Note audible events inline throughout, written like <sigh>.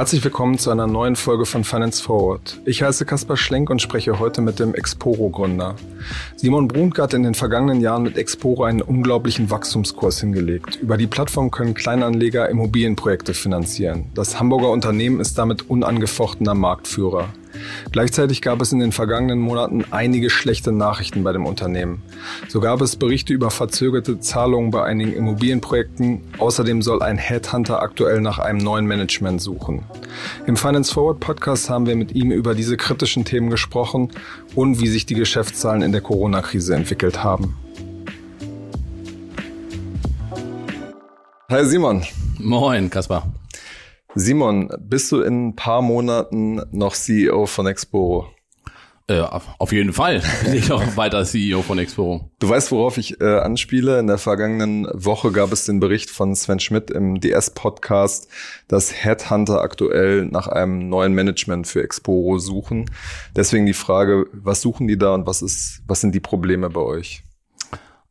Herzlich willkommen zu einer neuen Folge von Finance Forward. Ich heiße Kaspar Schlenk und spreche heute mit dem Exporo-Gründer. Simon Bruntke hat in den vergangenen Jahren mit Exporo einen unglaublichen Wachstumskurs hingelegt. Über die Plattform können Kleinanleger Immobilienprojekte finanzieren. Das Hamburger Unternehmen ist damit unangefochtener Marktführer. Gleichzeitig gab es in den vergangenen Monaten einige schlechte Nachrichten bei dem Unternehmen. So gab es Berichte über verzögerte Zahlungen bei einigen Immobilienprojekten. Außerdem soll ein Headhunter aktuell nach einem neuen Management suchen. Im Finance Forward Podcast haben wir mit ihm über diese kritischen Themen gesprochen und wie sich die Geschäftszahlen in der Corona-Krise entwickelt haben. Hi Simon. Moin, Kaspar. Simon, bist du in ein paar Monaten noch CEO von Exporo? Äh, auf jeden Fall bin ich auch weiter CEO von Exporo. Du weißt, worauf ich äh, anspiele. In der vergangenen Woche gab es den Bericht von Sven Schmidt im DS-Podcast, dass Headhunter aktuell nach einem neuen Management für Exporo suchen. Deswegen die Frage, was suchen die da und was ist, was sind die Probleme bei euch?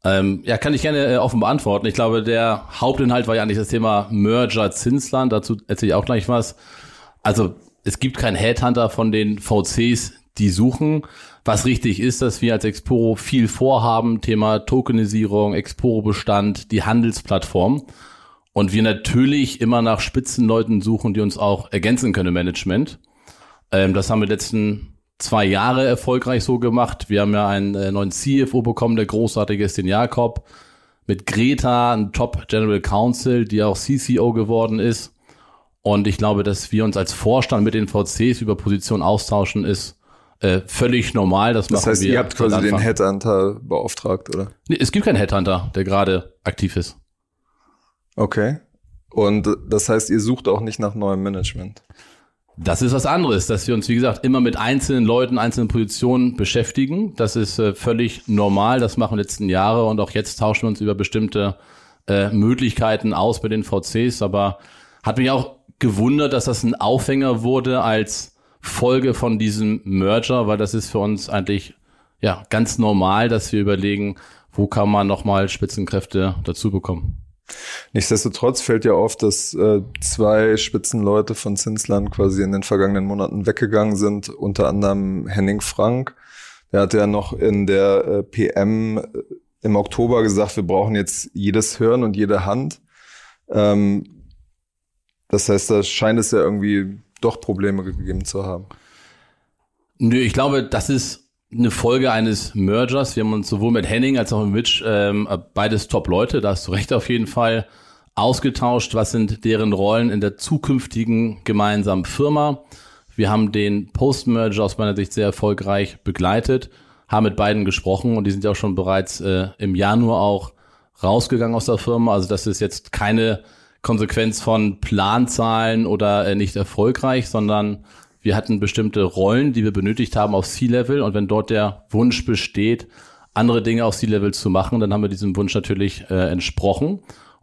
Ähm, ja, kann ich gerne äh, offen beantworten. Ich glaube, der Hauptinhalt war ja eigentlich das Thema Merger Zinsland. Dazu erzähle ich auch gleich was. Also es gibt keinen Headhunter von den VCs, die suchen. Was richtig ist, dass wir als Exporo viel vorhaben. Thema Tokenisierung, Exporo-Bestand, die Handelsplattform. Und wir natürlich immer nach Spitzenleuten suchen, die uns auch ergänzen können im Management. Ähm, das haben wir letzten zwei Jahre erfolgreich so gemacht. Wir haben ja einen äh, neuen CFO bekommen, der großartige ist den Jakob. Mit Greta, ein Top General Counsel, die auch CCO geworden ist. Und ich glaube, dass wir uns als Vorstand mit den VCs über Positionen austauschen, ist äh, völlig normal. Das, das heißt, ihr habt quasi den Headhunter beauftragt, oder? Nee, es gibt keinen Headhunter, der gerade aktiv ist. Okay. Und das heißt, ihr sucht auch nicht nach neuem Management? Das ist was anderes, dass wir uns, wie gesagt, immer mit einzelnen Leuten, einzelnen Positionen beschäftigen. Das ist äh, völlig normal. Das machen wir letzten Jahre und auch jetzt tauschen wir uns über bestimmte äh, Möglichkeiten aus bei den VCs. Aber hat mich auch gewundert, dass das ein Aufhänger wurde als Folge von diesem Merger, weil das ist für uns eigentlich ja ganz normal, dass wir überlegen, wo kann man nochmal Spitzenkräfte dazu bekommen. Nichtsdestotrotz fällt ja auf, dass äh, zwei Spitzenleute von Zinsland quasi in den vergangenen Monaten weggegangen sind, unter anderem Henning Frank. Der hat ja noch in der äh, PM äh, im Oktober gesagt, wir brauchen jetzt jedes Hirn und jede Hand. Ähm, das heißt, da scheint es ja irgendwie doch Probleme gegeben zu haben. Nö, ich glaube, das ist eine Folge eines Mergers. Wir haben uns sowohl mit Henning als auch mit Mitch, ähm, beides Top-Leute, da hast du recht auf jeden Fall, ausgetauscht. Was sind deren Rollen in der zukünftigen gemeinsamen Firma? Wir haben den Post-Merger aus meiner Sicht sehr erfolgreich begleitet, haben mit beiden gesprochen und die sind ja auch schon bereits äh, im Januar auch rausgegangen aus der Firma. Also das ist jetzt keine Konsequenz von Planzahlen oder äh, nicht erfolgreich, sondern wir hatten bestimmte Rollen, die wir benötigt haben auf C-Level und wenn dort der Wunsch besteht, andere Dinge auf C-Level zu machen, dann haben wir diesem Wunsch natürlich äh, entsprochen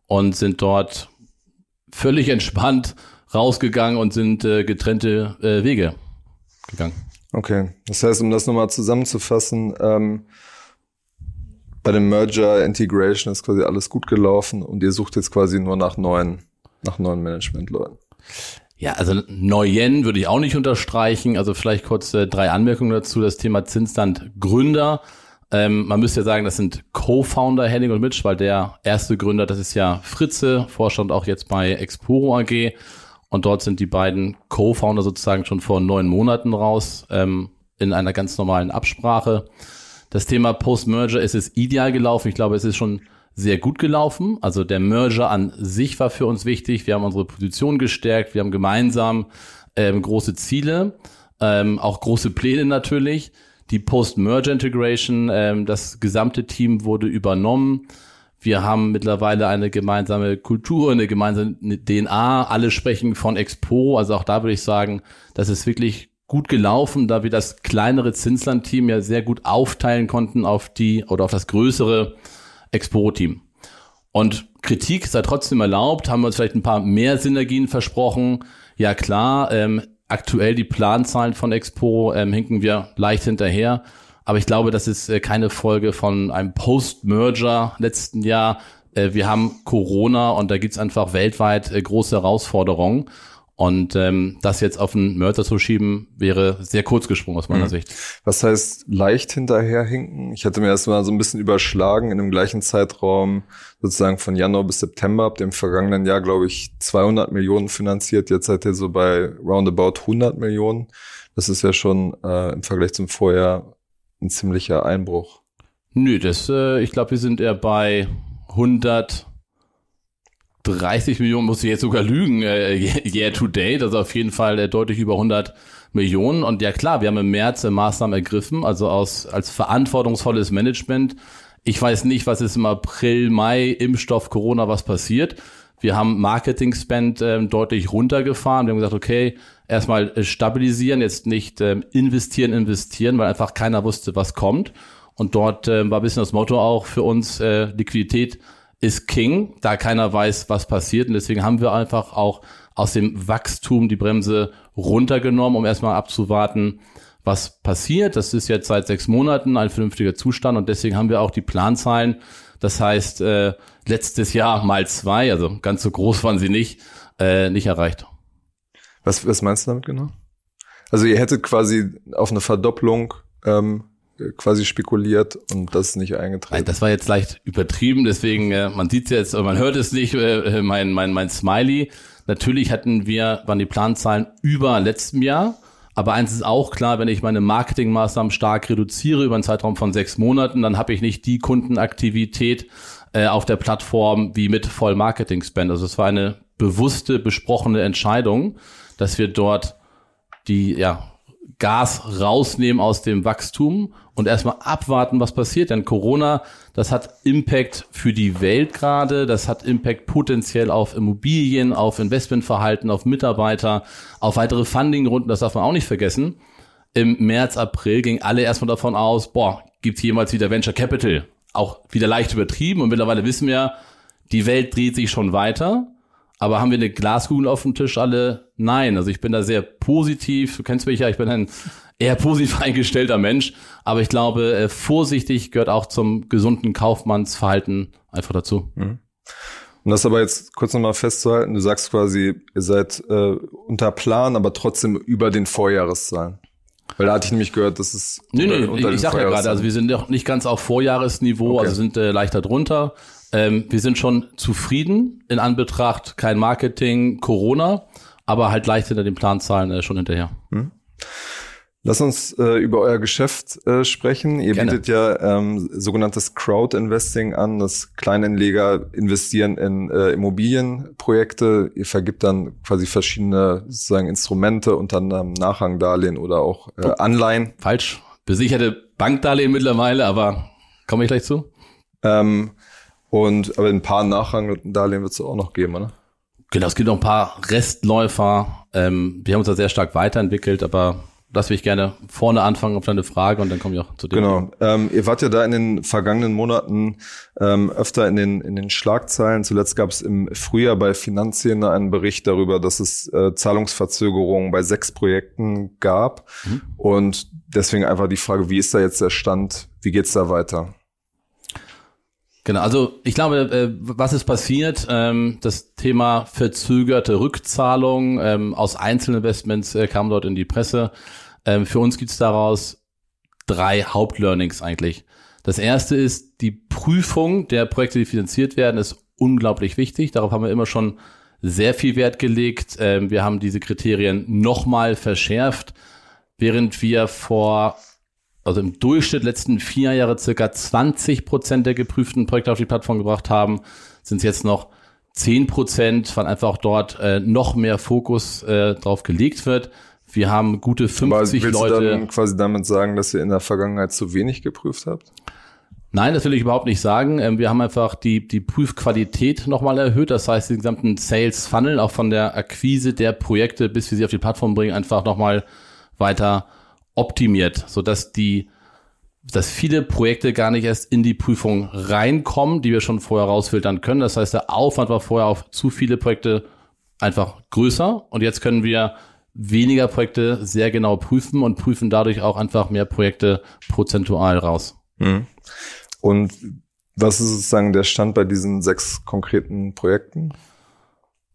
und sind dort völlig <laughs> entspannt rausgegangen und sind äh, getrennte äh, Wege gegangen. Okay, das heißt, um das nochmal zusammenzufassen, ähm, bei dem Merger Integration ist quasi alles gut gelaufen und ihr sucht jetzt quasi nur nach neuen, nach neuen Managementleuten. Ja, also Neuen würde ich auch nicht unterstreichen. Also vielleicht kurz äh, drei Anmerkungen dazu. Das Thema Zinsland Gründer. Ähm, man müsste ja sagen, das sind Co-Founder Henning und Mitch, weil der erste Gründer, das ist ja Fritze, Vorstand auch jetzt bei Exporo AG. Und dort sind die beiden Co-Founder sozusagen schon vor neun Monaten raus, ähm, in einer ganz normalen Absprache. Das Thema Post-Merger ist es ideal gelaufen. Ich glaube, es ist schon sehr gut gelaufen. Also der Merger an sich war für uns wichtig. Wir haben unsere Position gestärkt. Wir haben gemeinsam ähm, große Ziele, ähm, auch große Pläne natürlich. Die Post-Merger-Integration, ähm, das gesamte Team wurde übernommen. Wir haben mittlerweile eine gemeinsame Kultur, eine gemeinsame DNA. Alle sprechen von Expo. Also auch da würde ich sagen, das ist wirklich gut gelaufen, da wir das kleinere Zinsland-Team ja sehr gut aufteilen konnten auf die oder auf das größere Exporo-Team. Und Kritik sei trotzdem erlaubt, haben wir uns vielleicht ein paar mehr Synergien versprochen. Ja klar, ähm, aktuell die Planzahlen von Exporo ähm, hinken wir leicht hinterher. Aber ich glaube, das ist äh, keine Folge von einem Post-Merger letzten Jahr. äh, wir haben Corona und da gibt's einfach weltweit äh, große Herausforderungen. Und ähm, das jetzt auf den Mörder zu schieben, wäre sehr kurz gesprungen aus meiner mhm. Sicht. Was heißt leicht hinterherhinken? Ich hatte mir das mal so ein bisschen überschlagen in dem gleichen Zeitraum, sozusagen von Januar bis September, ab dem vergangenen Jahr, glaube ich, 200 Millionen finanziert. Jetzt seid ihr so bei roundabout 100 Millionen. Das ist ja schon äh, im Vergleich zum Vorjahr ein ziemlicher Einbruch. Nö, das, äh, ich glaube, wir sind eher bei 100 30 Millionen, muss ich jetzt sogar lügen, äh, <laughs> year to date, also auf jeden Fall äh, deutlich über 100 Millionen. Und ja klar, wir haben im März äh, Maßnahmen ergriffen, also aus, als verantwortungsvolles Management. Ich weiß nicht, was ist im April, Mai, Impfstoff, Corona, was passiert. Wir haben Marketing-Spend ähm, deutlich runtergefahren. Wir haben gesagt, okay, erstmal äh, stabilisieren, jetzt nicht ähm, investieren, investieren, weil einfach keiner wusste, was kommt. Und dort äh, war ein bisschen das Motto auch für uns, äh, Liquidität ist King, da keiner weiß, was passiert. Und deswegen haben wir einfach auch aus dem Wachstum die Bremse runtergenommen, um erstmal abzuwarten, was passiert. Das ist jetzt seit sechs Monaten ein vernünftiger Zustand und deswegen haben wir auch die Planzahlen. Das heißt, äh, letztes Jahr mal zwei, also ganz so groß waren sie nicht, äh, nicht erreicht. Was, was meinst du damit genau? Also ihr hättet quasi auf eine Verdopplung ähm, quasi spekuliert und das ist nicht eingetreten. Das war jetzt leicht übertrieben, deswegen, äh, man sieht es jetzt, man hört es nicht, äh, mein, mein, mein Smiley. Natürlich hatten wir, waren die Planzahlen über letztem Jahr. Aber eins ist auch klar, wenn ich meine Marketingmaßnahmen stark reduziere über einen Zeitraum von sechs Monaten, dann habe ich nicht die Kundenaktivität äh, auf der Plattform wie mit Voll-Marketing-Spend. Also es war eine bewusste, besprochene Entscheidung, dass wir dort die ja, Gas rausnehmen aus dem Wachstum und erstmal abwarten, was passiert. Denn Corona, das hat Impact für die Welt gerade, das hat Impact potenziell auf Immobilien, auf Investmentverhalten, auf Mitarbeiter, auf weitere Fundingrunden, das darf man auch nicht vergessen. Im März, April gingen alle erstmal davon aus, boah, gibt's jemals wieder Venture Capital? Auch wieder leicht übertrieben und mittlerweile wissen wir, die Welt dreht sich schon weiter. Aber haben wir eine Glaskugel auf dem Tisch alle? Nein. Also ich bin da sehr positiv. Du kennst mich ja, ich bin ein eher positiv <laughs> eingestellter Mensch. Aber ich glaube, äh, vorsichtig gehört auch zum gesunden Kaufmannsverhalten einfach dazu. Mhm. Um das aber jetzt kurz nochmal festzuhalten, du sagst quasi, ihr seid äh, unter Plan, aber trotzdem über den Vorjahreszahlen. Weil da hatte ich nämlich gehört, dass es. Nee, nee, unter ich, ich sag ja gerade, also wir sind noch nicht ganz auf Vorjahresniveau, okay. also sind äh, leichter drunter. Ähm, wir sind schon zufrieden in Anbetracht kein Marketing, Corona, aber halt leicht hinter den Planzahlen äh, schon hinterher. Hm. Lass uns äh, über euer Geschäft äh, sprechen. Ihr Gerne. bietet ja ähm, sogenanntes Crowd-Investing an, dass Kleinanleger investieren in äh, Immobilienprojekte. Ihr vergibt dann quasi verschiedene sozusagen Instrumente, unter anderem Nachrangdarlehen oder auch äh, Anleihen. Falsch. Besicherte Bankdarlehen mittlerweile, aber komme ich gleich zu. Ähm, und aber ein paar Nachrangdarlehen wird es auch noch geben, oder? Genau, es gibt noch ein paar Restläufer. Ähm, wir haben uns da sehr stark weiterentwickelt, aber das will ich gerne vorne anfangen auf deine Frage und dann komme ich auch zu dem. Genau. Ähm, ihr wart ja da in den vergangenen Monaten ähm, öfter in den, in den Schlagzeilen. Zuletzt gab es im Frühjahr bei Finanzien einen Bericht darüber, dass es äh, Zahlungsverzögerungen bei sechs Projekten gab. Mhm. Und deswegen einfach die Frage, wie ist da jetzt der Stand? Wie geht's da weiter? Genau, also ich glaube, äh, was ist passiert? Ähm, das Thema verzögerte Rückzahlung ähm, aus Einzelinvestments äh, kam dort in die Presse. Ähm, für uns gibt's daraus drei Hauptlearnings eigentlich. Das erste ist, die Prüfung der Projekte, die finanziert werden, ist unglaublich wichtig. Darauf haben wir immer schon sehr viel Wert gelegt. Wir haben diese Kriterien nochmal verschärft, während wir vor also im Durchschnitt letzten vier Jahre circa 20 Prozent der geprüften Projekte auf die Plattform gebracht haben, sind es jetzt noch 10 Prozent, weil einfach dort äh, noch mehr Fokus äh, drauf gelegt wird. Wir haben gute 50 Aber willst Leute. Du dann quasi damit sagen, dass ihr in der Vergangenheit zu wenig geprüft habt? Nein, das will ich überhaupt nicht sagen. Ähm, wir haben einfach die, die Prüfqualität nochmal erhöht. Das heißt, den gesamten Sales Funnel, auch von der Akquise der Projekte, bis wir sie auf die Plattform bringen, einfach nochmal weiter optimiert, so dass die dass viele Projekte gar nicht erst in die Prüfung reinkommen, die wir schon vorher rausfiltern können. Das heißt, der Aufwand war vorher auf zu viele Projekte einfach größer und jetzt können wir weniger Projekte sehr genau prüfen und prüfen dadurch auch einfach mehr Projekte prozentual raus. Mhm. Und Was ist sozusagen der Stand bei diesen sechs konkreten Projekten?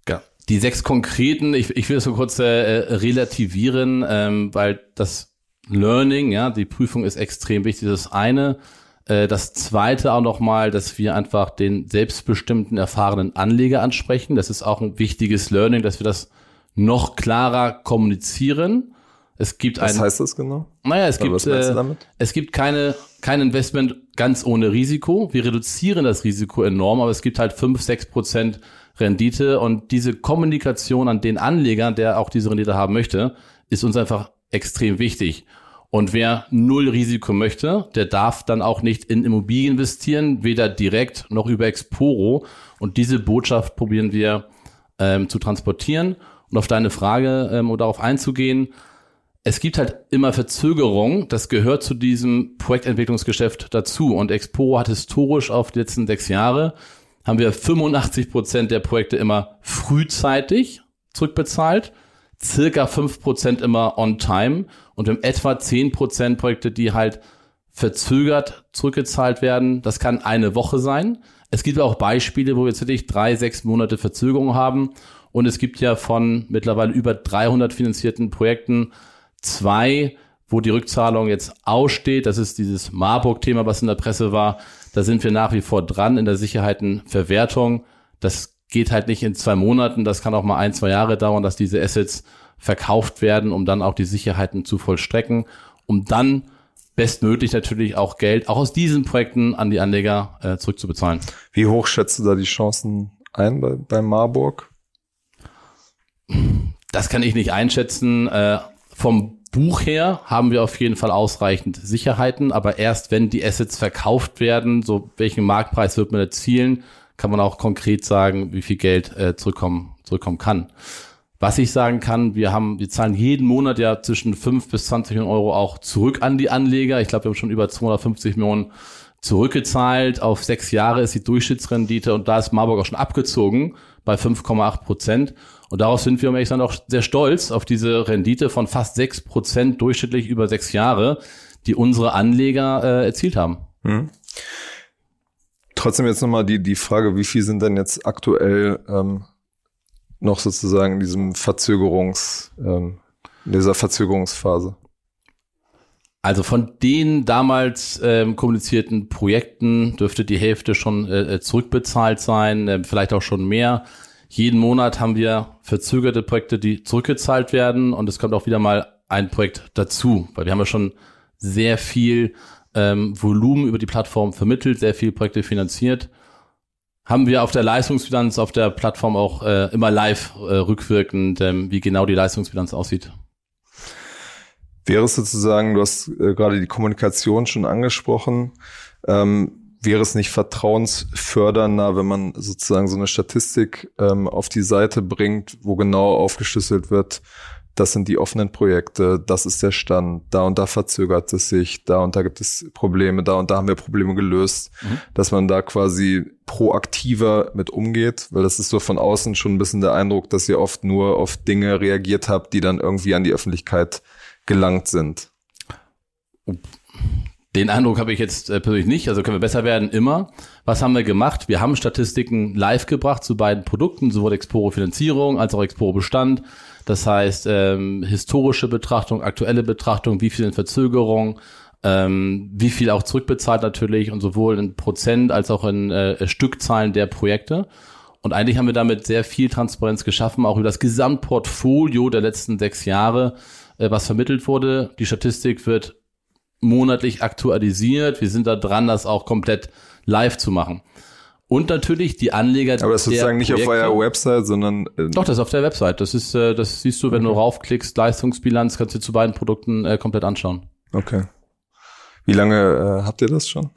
Ja, die sechs konkreten, ich, ich will das so kurz äh, relativieren, ähm, weil das Learning, ja, die Prüfung ist extrem wichtig. Das eine. Äh, das zweite auch nochmal, dass wir einfach den selbstbestimmten, erfahrenen Anleger ansprechen. Das ist auch ein wichtiges Learning, dass wir das noch klarer kommunizieren. Es gibt Was ein, heißt das genau? Naja, es Oder gibt, äh, es gibt keine, kein Investment ganz ohne Risiko. Wir reduzieren das Risiko enorm, aber es gibt halt fünf, sechs Prozent Rendite und diese Kommunikation an den Anleger, der auch diese Rendite haben möchte, ist uns einfach extrem wichtig. Und wer null Risiko möchte, der darf dann auch nicht in Immobilien investieren, weder direkt noch über Exporo. Und diese Botschaft probieren wir ähm, zu transportieren. Und auf deine Frage, ähm, um darauf einzugehen, es gibt halt immer Verzögerung. Das gehört zu diesem Projektentwicklungsgeschäft dazu. Und Exporo hat historisch auf die letzten sechs Jahre haben wir 85 Prozent der Projekte immer frühzeitig zurückbezahlt, circa fünf Prozent immer on time und wir haben etwa zehn Prozent Projekte, die halt verzögert zurückgezahlt werden. Das kann eine Woche sein. Es gibt auch Beispiele, wo wir wirklich drei, sechs Monate Verzögerung haben. Und es gibt ja von mittlerweile über 300 finanzierten Projekten zwei, wo die Rückzahlung jetzt aussteht. Das ist dieses Marburg-Thema, was in der Presse war. Da sind wir nach wie vor dran in der Sicherheitenverwertung. Das geht halt nicht in zwei Monaten. Das kann auch mal ein, zwei Jahre dauern, dass diese Assets verkauft werden, um dann auch die Sicherheiten zu vollstrecken, um dann bestmöglich natürlich auch Geld auch aus diesen Projekten an die Anleger äh, zurückzubezahlen. Wie hoch schätzt du da die Chancen ein bei, bei Marburg? Das kann ich nicht einschätzen. Äh, vom Buch her haben wir auf jeden Fall ausreichend Sicherheiten, aber erst wenn die Assets verkauft werden, so welchen Marktpreis wird man erzielen, kann man auch konkret sagen, wie viel Geld äh, zurückkommen, zurückkommen kann. Was ich sagen kann, wir haben, wir zahlen jeden Monat ja zwischen 5 bis 20 Millionen Euro auch zurück an die Anleger. Ich glaube, wir haben schon über 250 Millionen zurückgezahlt. Auf sechs Jahre ist die Durchschnittsrendite und da ist Marburg auch schon abgezogen bei 5,8 Prozent. Und darauf sind wir, um ehrlich zu sein, auch sehr stolz auf diese Rendite von fast sechs Prozent durchschnittlich über sechs Jahre, die unsere Anleger äh, erzielt haben. Hm. Trotzdem jetzt nochmal die, die Frage, wie viel sind denn jetzt aktuell ähm, noch sozusagen in diesem Verzögerungs, ähm, in dieser Verzögerungsphase? Also von den damals ähm, kommunizierten Projekten dürfte die Hälfte schon äh, zurückbezahlt sein, äh, vielleicht auch schon mehr. Jeden Monat haben wir verzögerte Projekte, die zurückgezahlt werden und es kommt auch wieder mal ein Projekt dazu, weil wir haben ja schon sehr viel ähm, Volumen über die Plattform vermittelt, sehr viele Projekte finanziert. Haben wir auf der Leistungsbilanz auf der Plattform auch äh, immer live äh, rückwirkend, ähm, wie genau die Leistungsbilanz aussieht. Wäre es sozusagen, du hast äh, gerade die Kommunikation schon angesprochen, ähm, wäre es nicht vertrauensfördernder, wenn man sozusagen so eine Statistik ähm, auf die Seite bringt, wo genau aufgeschlüsselt wird, das sind die offenen Projekte, das ist der Stand, da und da verzögert es sich, da und da gibt es Probleme, da und da haben wir Probleme gelöst, mhm. dass man da quasi proaktiver mit umgeht, weil das ist so von außen schon ein bisschen der Eindruck, dass ihr oft nur auf Dinge reagiert habt, die dann irgendwie an die Öffentlichkeit gelangt sind. Den Eindruck habe ich jetzt äh, persönlich nicht, also können wir besser werden immer. Was haben wir gemacht? Wir haben Statistiken live gebracht zu beiden Produkten, sowohl Exporo Finanzierung als auch Exporo Bestand. Das heißt, ähm, historische Betrachtung, aktuelle Betrachtung, wie viel in Verzögerung, ähm, wie viel auch zurückbezahlt natürlich und sowohl in Prozent als auch in äh, Stückzahlen der Projekte. Und eigentlich haben wir damit sehr viel Transparenz geschaffen, auch über das Gesamtportfolio der letzten sechs Jahre, äh, was vermittelt wurde. Die Statistik wird monatlich aktualisiert. Wir sind da dran, das auch komplett live zu machen. Und natürlich die Anleger. Aber das ist sozusagen nicht auf eurer Website, sondern. Äh Doch, das ist auf der Website. Das ist, äh, das siehst du, wenn okay. du raufklickst, Leistungsbilanz, kannst du zu beiden Produkten äh, komplett anschauen. Okay. Wie lange äh, habt ihr das schon?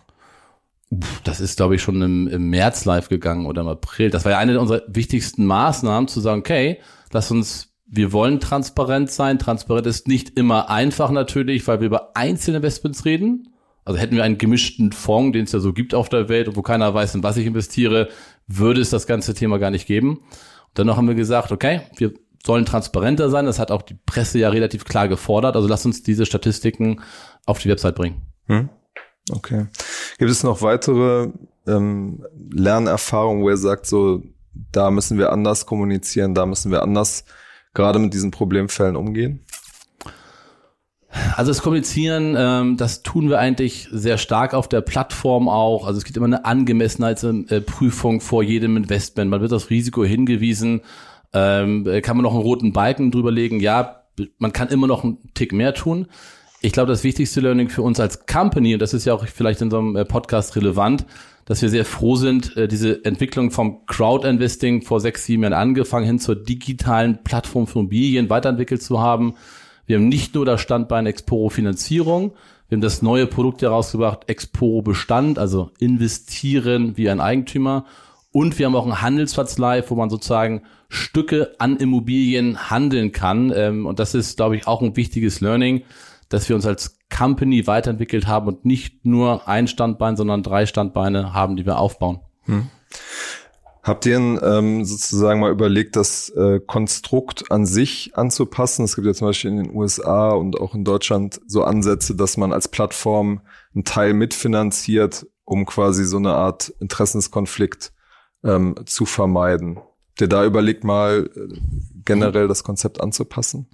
Das ist, glaube ich, schon im, im März live gegangen oder im April. Das war ja eine unserer wichtigsten Maßnahmen, zu sagen, okay, lass uns wir wollen transparent sein. Transparent ist nicht immer einfach natürlich, weil wir über einzelne Investments reden. Also hätten wir einen gemischten Fonds, den es ja so gibt auf der Welt und wo keiner weiß, in was ich investiere, würde es das ganze Thema gar nicht geben. Und dann haben wir gesagt, okay, wir sollen transparenter sein. Das hat auch die Presse ja relativ klar gefordert. Also lass uns diese Statistiken auf die Website bringen. Hm. Okay. Gibt es noch weitere ähm, Lernerfahrungen, wo ihr sagt, so, da müssen wir anders kommunizieren, da müssen wir anders gerade mit diesen Problemfällen umgehen? Also das Kommunizieren, ähm, das tun wir eigentlich sehr stark auf der Plattform auch. Also es gibt immer eine Angemessenheitsprüfung vor jedem Investment. Man wird aufs Risiko hingewiesen. Ähm, kann man noch einen roten Balken drüberlegen? Ja, man kann immer noch einen Tick mehr tun. Ich glaube, das wichtigste Learning für uns als Company, und das ist ja auch vielleicht in so einem äh, Podcast relevant, dass wir sehr froh sind, äh, diese Entwicklung vom Crowd-Investing vor sechs, sieben Jahren angefangen hin zur digitalen Plattform für Immobilien weiterentwickelt zu haben. Wir haben nicht nur das Standbein Exporo Finanzierung, wir haben das neue Produkt herausgebracht, Exporo Bestand, also investieren wie ein Eigentümer. Und wir haben auch einen Handelsplatz live, wo man sozusagen Stücke an Immobilien handeln kann. Ähm, und das ist, glaube ich, auch ein wichtiges Learning, dass wir uns als Company weiterentwickelt haben und nicht nur ein Standbein, sondern drei Standbeine haben, die wir aufbauen. Hm. Habt ihr ähm, sozusagen mal überlegt, das äh, Konstrukt an sich anzupassen? Es gibt ja zum Beispiel in den USA und auch in Deutschland so Ansätze, dass man als Plattform einen Teil mitfinanziert, um quasi so eine Art Interessenskonflikt ähm, zu vermeiden. Habt ihr da überlegt, mal äh, generell das Konzept anzupassen?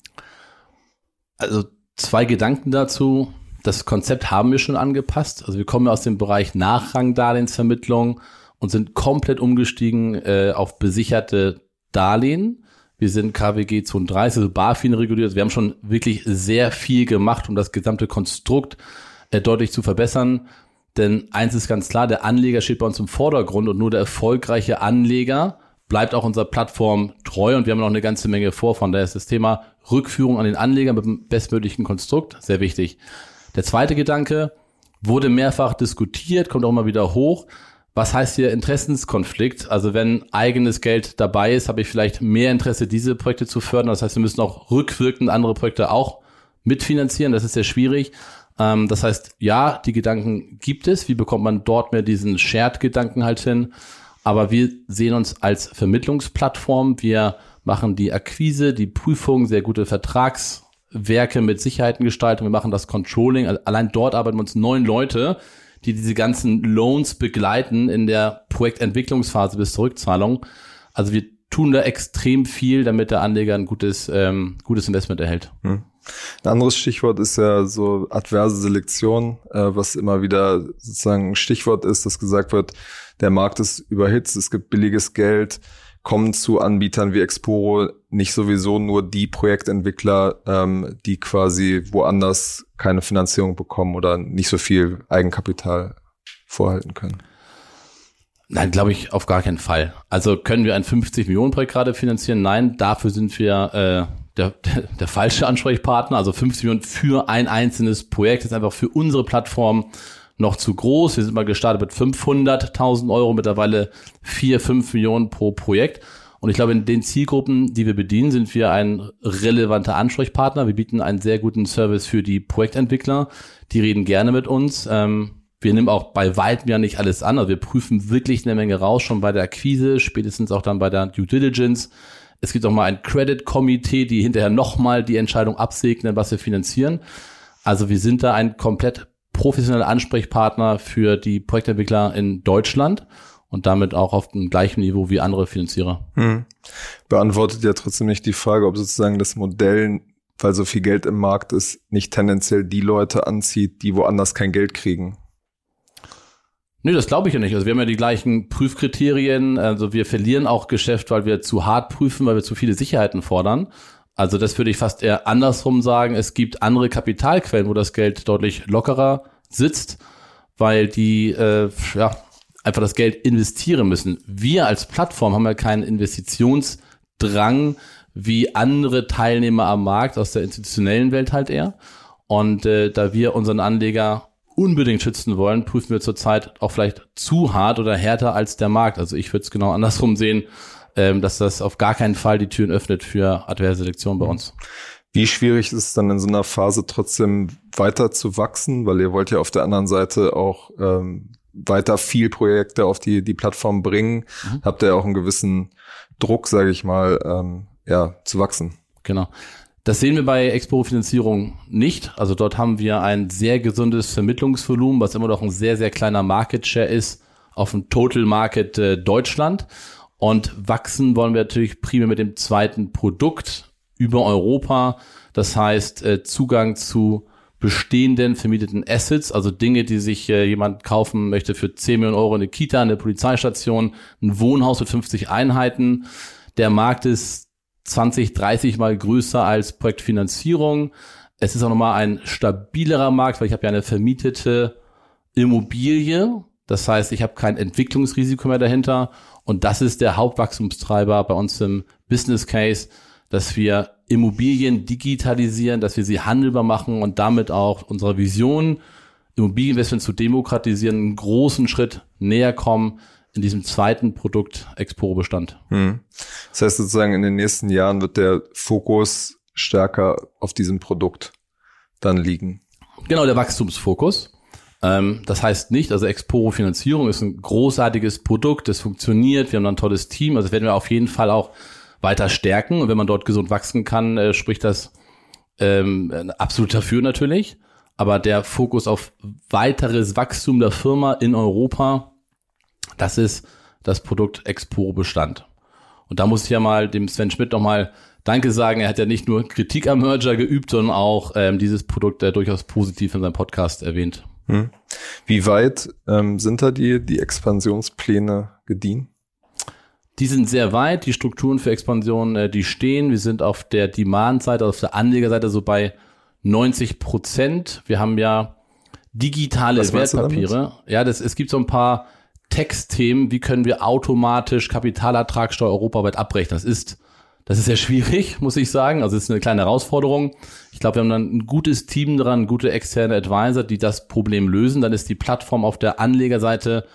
Also zwei Gedanken dazu. Das Konzept haben wir schon angepasst. Also wir kommen aus dem Bereich Nachrangdarlehensvermittlung und sind komplett umgestiegen äh, auf besicherte Darlehen. Wir sind KWG 32, also BaFin reguliert. Wir haben schon wirklich sehr viel gemacht, um das gesamte Konstrukt äh, deutlich zu verbessern. Denn eins ist ganz klar, der Anleger steht bei uns im Vordergrund und nur der erfolgreiche Anleger bleibt auch unserer Plattform treu und wir haben noch eine ganze Menge vor. Von daher ist das Thema Rückführung an den Anleger mit dem bestmöglichen Konstrukt sehr wichtig. Der zweite Gedanke wurde mehrfach diskutiert, kommt auch immer wieder hoch. Was heißt hier Interessenskonflikt? Also wenn eigenes Geld dabei ist, habe ich vielleicht mehr Interesse, diese Projekte zu fördern. Das heißt, wir müssen auch rückwirkend andere Projekte auch mitfinanzieren. Das ist sehr schwierig. Ähm, das heißt, ja, die Gedanken gibt es. Wie bekommt man dort mehr diesen Shared-Gedanken halt hin? Aber wir sehen uns als Vermittlungsplattform. Wir machen die Akquise, die Prüfung, sehr gute Vertragswerke mit Sicherheitengestaltung. Wir machen das Controlling. Allein dort arbeiten uns neun Leute, die diese ganzen Loans begleiten in der Projektentwicklungsphase bis zur Rückzahlung. Also wir tun da extrem viel, damit der Anleger ein gutes, ähm, gutes Investment erhält. Hm. Ein anderes Stichwort ist ja so adverse Selektion, äh, was immer wieder sozusagen ein Stichwort ist, das gesagt wird, der Markt ist überhitzt, es gibt billiges Geld, kommen zu Anbietern wie Exporo nicht sowieso nur die Projektentwickler, ähm, die quasi woanders keine Finanzierung bekommen oder nicht so viel Eigenkapital vorhalten können? Nein, glaube ich auf gar keinen Fall. Also können wir ein 50 Millionen Projekt gerade finanzieren? Nein, dafür sind wir äh, der, der, der falsche Ansprechpartner. Also 50 Millionen für ein einzelnes Projekt ist einfach für unsere Plattform noch zu groß. Wir sind mal gestartet mit 500.000 Euro, mittlerweile 4, 5 Millionen pro Projekt. Und ich glaube, in den Zielgruppen, die wir bedienen, sind wir ein relevanter Ansprechpartner. Wir bieten einen sehr guten Service für die Projektentwickler. Die reden gerne mit uns. Ähm, wir nehmen auch bei weitem ja nicht alles an. Also wir prüfen wirklich eine Menge raus, schon bei der Akquise, spätestens auch dann bei der Due Diligence. Es gibt auch mal ein Credit-Komitee, die hinterher nochmal die Entscheidung absegnen, was wir finanzieren. Also wir sind da ein komplett professioneller Ansprechpartner für die Projektentwickler in Deutschland und damit auch auf dem gleichen Niveau wie andere Finanzierer. Hm. Beantwortet ja trotzdem nicht die Frage, ob sozusagen das Modell, weil so viel Geld im Markt ist, nicht tendenziell die Leute anzieht, die woanders kein Geld kriegen. Nee, das glaube ich ja nicht. Also wir haben ja die gleichen Prüfkriterien. Also wir verlieren auch Geschäft, weil wir zu hart prüfen, weil wir zu viele Sicherheiten fordern. Also das würde ich fast eher andersrum sagen. Es gibt andere Kapitalquellen, wo das Geld deutlich lockerer sitzt, weil die äh, ja, einfach das Geld investieren müssen. Wir als Plattform haben ja keinen Investitionsdrang wie andere Teilnehmer am Markt aus der institutionellen Welt halt eher. Und äh, da wir unseren Anleger unbedingt schützen wollen, prüfen wir zurzeit auch vielleicht zu hart oder härter als der Markt. Also ich würde es genau andersrum sehen ähm, dass das auf gar keinen Fall die Türen öffnet für adverse Selektion bei uns. Wie schwierig ist es dann in so einer Phase trotzdem weiter zu wachsen, weil ihr wollt ja auf der anderen Seite auch ähm, weiter viel Projekte auf die, die Plattform bringen. Mhm. Habt ihr auch einen gewissen Druck, sage ich mal, ähm, ja, zu wachsen. Genau. Das sehen wir bei Expo-Finanzierung nicht. Also dort haben wir ein sehr gesundes Vermittlungsvolumen, was immer noch ein sehr, sehr kleiner Market Share ist auf dem Total Market äh, Deutschland. Und wachsen wollen wir natürlich primär mit dem zweiten Produkt über Europa. Das heißt, äh, Zugang zu bestehenden vermieteten Assets, also Dinge, die sich äh, jemand kaufen möchte für 10 Millionen Euro, eine Kita, eine Polizeistation, ein Wohnhaus mit 50 Einheiten. Der Markt ist 20, 30 mal größer als Projektfinanzierung. Es ist auch nochmal ein stabilerer Markt, weil ich habe ja eine vermietete Immobilie. Das heißt, ich habe kein Entwicklungsrisiko mehr dahinter. Und das ist der Hauptwachstumstreiber bei uns im Business Case, dass wir Immobilien digitalisieren, dass wir sie handelbar machen und damit auch unserer Vision, Immobilieninvestment zu demokratisieren, einen großen Schritt näher kommen in diesem zweiten Produkt Exporo-Bestand. Hm. Das heißt sozusagen, in den nächsten Jahren wird der Fokus stärker auf diesem Produkt dann liegen. Genau, der Wachstumsfokus. Ähm, das heißt nicht, also Exporo Finanzierung ist ein großartiges Produkt, es funktioniert, wir haben ein tolles Team, also werden wir auf jeden Fall auch weiter stärken. Und wenn man dort gesund wachsen kann, äh, spricht das ähm, absolut dafür natürlich. Aber der Fokus auf weiteres Wachstum der Firma in Europa, das ist das Produkt Exporo Bestand. Und da muss ich ja mal dem Sven Schmidt nochmal Danke sagen. Er hat ja nicht nur Kritik am Merger geübt, sondern auch ähm, dieses Produkt äh, durchaus positiv in seinem Podcast erwähnt. Hm. Wie weit ähm, sind da die, die Expansionspläne gediehen? Die sind sehr weit, die Strukturen für Expansion, äh, die stehen. Wir sind auf der Demand-Seite, auf der Anlegerseite so bei 90 Prozent. Wir haben ja digitale Was Wertpapiere. Ja, das, es gibt so ein paar Textthemen. Wie können wir automatisch Kapitalertragssteuer europaweit abrechnen? Das ist, das ist sehr schwierig, <laughs> muss ich sagen. Also es ist eine kleine Herausforderung. Ich glaube, wir haben dann ein gutes Team dran, gute externe Advisor, die das Problem lösen. Dann ist die Plattform auf der Anlegerseite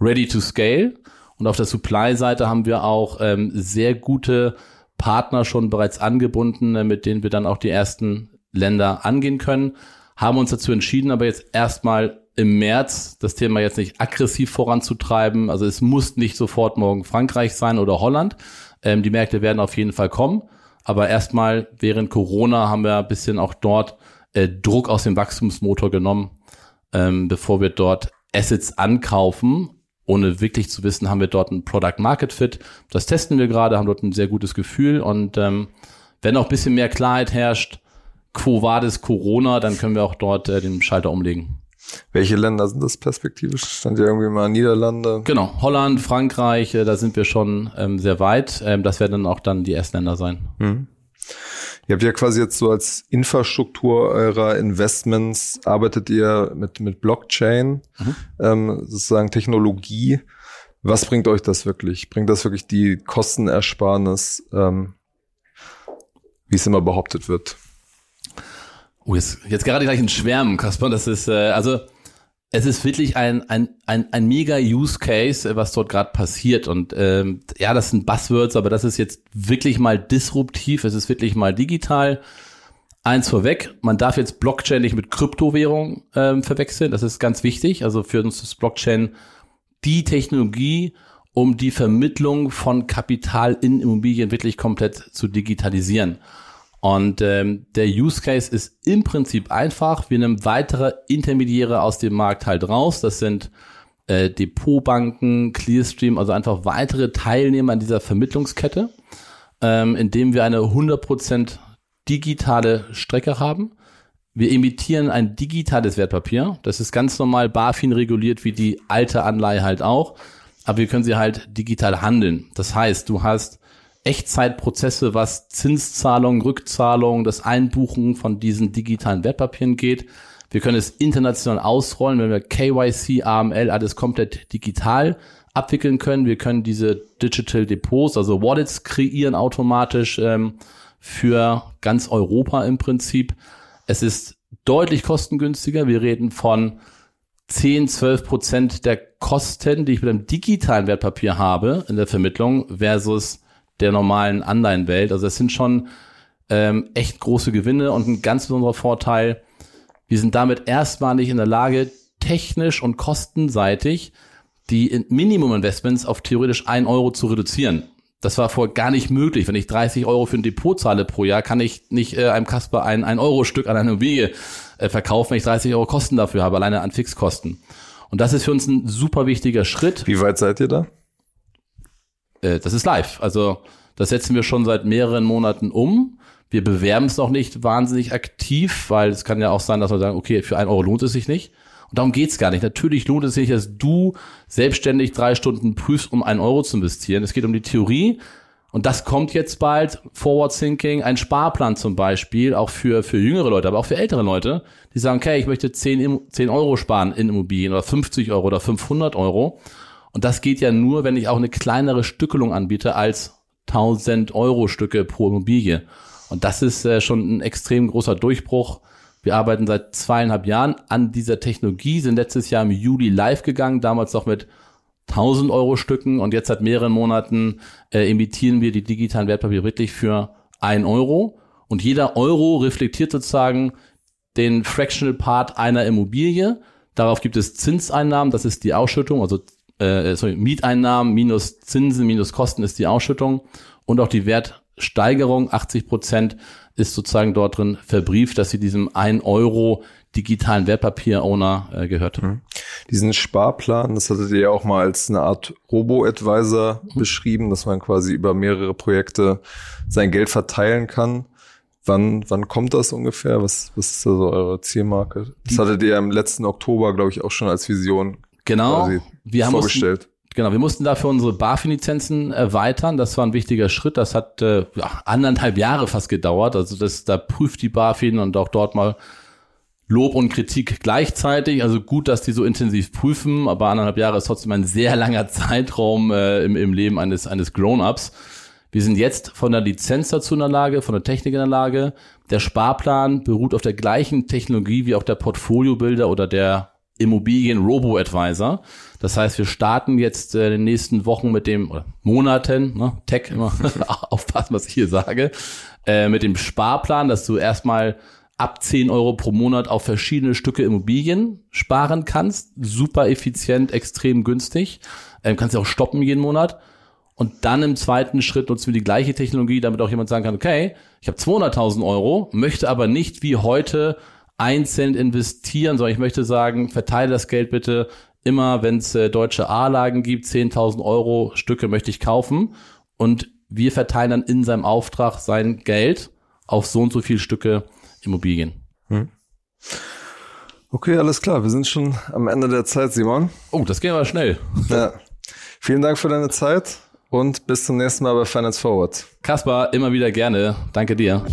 ready to scale. Und auf der Supply-Seite haben wir auch ähm, sehr gute Partner schon bereits angebunden, äh, mit denen wir dann auch die ersten Länder angehen können. Haben uns dazu entschieden, aber jetzt erstmal im März das Thema jetzt nicht aggressiv voranzutreiben. Also es muss nicht sofort morgen Frankreich sein oder Holland. Ähm, die Märkte werden auf jeden Fall kommen. Aber erstmal während Corona haben wir ein bisschen auch dort äh, Druck aus dem Wachstumsmotor genommen, ähm, bevor wir dort Assets ankaufen ohne wirklich zu wissen, haben wir dort ein Product Market Fit. Das testen wir gerade, haben dort ein sehr gutes Gefühl und ähm, wenn noch ein bisschen mehr Klarheit herrscht, quo vadis Corona, dann können wir auch dort äh, den Schalter umlegen. Welche Länder sind das perspektivisch? Stand ja irgendwie mal Niederlande. Genau, Holland, Frankreich, äh, da sind wir schon ähm, sehr weit. Ähm, das werden dann auch dann die ersten Länder sein. Mhm. Ihr habt ja quasi jetzt so als Infrastruktur eurer Investments arbeitet ihr mit, mit Blockchain, mhm. ähm, sozusagen Technologie. Was bringt euch das wirklich? Bringt das wirklich die Kostenersparnis, ähm, wie es immer behauptet wird? Oh, jetzt, jetzt gerade gleich ein Schwärmen, Kasper. Das ist, äh, also es ist wirklich ein, ein, ein, ein mega Use Case, was dort gerade passiert. Und ähm, ja, das sind Buzzwords, aber das ist jetzt wirklich mal disruptiv, es ist wirklich mal digital. Eins vorweg, man darf jetzt Blockchain nicht mit Kryptowährung ähm, verwechseln. Das ist ganz wichtig. Also für uns ist Blockchain die Technologie, um die Vermittlung von Kapital in Immobilien wirklich komplett zu digitalisieren. Und ähm, der Use Case ist im Prinzip einfach. Wir nehmen weitere Intermediäre aus dem Markt halt raus. Das sind äh, Depotbanken, Clearstream, also einfach weitere Teilnehmer an dieser Vermittlungskette, ähm, indem wir eine 100% digitale Strecke haben. Wir emittieren ein digitales Wertpapier. Das ist ganz normal BaFin reguliert wie die alte Anleihe halt auch. Aber wir können sie halt digital handeln. Das heißt, du hast Echtzeitprozesse, was Zinszahlungen, Rückzahlungen, das Einbuchen von diesen digitalen Wertpapieren geht. Wir können es international ausrollen, wenn wir KYC, AML, alles komplett digital abwickeln können. Wir können diese Digital Depots, also Wallets kreieren automatisch ähm, für ganz Europa im Prinzip. Es ist deutlich kostengünstiger. Wir reden von 10, 12 Prozent der Kosten, die ich mit einem digitalen Wertpapier habe in der Vermittlung versus der normalen Anleihenwelt. Also es sind schon ähm, echt große Gewinne und ein ganz besonderer Vorteil. Wir sind damit erstmalig in der Lage, technisch und kostenseitig die Minimum-Investments auf theoretisch ein Euro zu reduzieren. Das war vorher gar nicht möglich. Wenn ich 30 Euro für ein Depot zahle pro Jahr, kann ich nicht äh, einem Kasper ein, ein Euro Stück an eine Immobilie äh, verkaufen, wenn ich 30 Euro Kosten dafür habe, alleine an Fixkosten. Und das ist für uns ein super wichtiger Schritt. Wie weit seid ihr da? Äh, das ist live. Also das setzen wir schon seit mehreren Monaten um. Wir bewerben es noch nicht wahnsinnig aktiv, weil es kann ja auch sein, dass wir sagen, okay, für einen Euro lohnt es sich nicht. Und darum geht's gar nicht. Natürlich lohnt es sich, dass du selbstständig drei Stunden prüfst, um einen Euro zu investieren. Es geht um die Theorie. Und das kommt jetzt bald, Forward Thinking, ein Sparplan zum Beispiel, auch für, für jüngere Leute, aber auch für ältere Leute, die sagen, okay, ich möchte 10, 10 Euro sparen in Immobilien oder 50 Euro oder 500 Euro. Und das geht ja nur, wenn ich auch eine kleinere Stückelung anbiete als 1000 Euro Stücke pro Immobilie. Und das ist äh, schon ein extrem großer Durchbruch. Wir arbeiten seit zweieinhalb Jahren an dieser Technologie, sind letztes Jahr im Juli live gegangen, damals noch mit 1000 Euro Stücken und jetzt seit mehreren Monaten äh, imitieren wir die digitalen Wertpapiere wirklich für ein Euro. Und jeder Euro reflektiert sozusagen den Fractional Part einer Immobilie. Darauf gibt es Zinseinnahmen, das ist die Ausschüttung, also äh, sorry, Mieteinnahmen minus Zinsen minus Kosten ist die Ausschüttung und auch die Wertsteigerung, 80 Prozent ist sozusagen dort drin verbrieft, dass sie diesem 1 Euro digitalen Wertpapier-Owner äh, gehört. Mhm. Diesen Sparplan, das hattet ihr ja auch mal als eine Art Robo-Advisor mhm. beschrieben, dass man quasi über mehrere Projekte sein Geld verteilen kann. Wann, wann kommt das ungefähr? Was, was ist also eure Zielmarke? Das hattet ihr im letzten Oktober, glaube ich, auch schon als Vision genau, wir haben vorgestellt. Mussten, genau, wir mussten dafür unsere BaFin-Lizenzen erweitern. Das war ein wichtiger Schritt. Das hat äh, ja, anderthalb Jahre fast gedauert. Also das, da prüft die BaFin und auch dort mal Lob und Kritik gleichzeitig. Also gut, dass die so intensiv prüfen, aber anderthalb Jahre ist trotzdem ein sehr langer <laughs> Zeitraum äh, im, im Leben eines, eines Grown-Ups. Wir sind jetzt von der Lizenz dazu in der Lage, von der Technik in der Lage. Der Sparplan beruht auf der gleichen Technologie wie auch der Portfolio-Builder oder der Immobilien Robo-Advisor. Das heißt, wir starten jetzt äh, in den nächsten Wochen mit dem, oder Monaten, ne, Tech immer, <laughs> aufpassen, was ich hier sage, äh, mit dem Sparplan, dass du erstmal ab 10 Euro pro Monat auf verschiedene Stücke Immobilien sparen kannst. Super effizient, extrem günstig. Ähm, kannst du auch stoppen jeden Monat. Und dann im zweiten Schritt nutzen wir die gleiche Technologie, damit auch jemand sagen kann, okay, ich habe 200.000 Euro, möchte aber nicht wie heute einzeln investieren, sondern ich möchte sagen, verteile das Geld bitte immer, wenn es äh, deutsche A-Lagen gibt, 10.000 Euro Stücke möchte ich kaufen. Und wir verteilen dann in seinem Auftrag sein Geld auf so und so viele Stücke Immobilien. Hm. Okay, alles klar. Wir sind schon am Ende der Zeit, Simon. Oh, das ging aber schnell. <laughs> Ja. Vielen Dank für deine Zeit und bis zum nächsten Mal bei Finance Forward. Kaspar, immer wieder gerne. Danke dir.